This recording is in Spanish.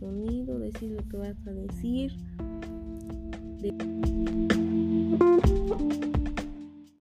sonido, decir lo que vas a decir.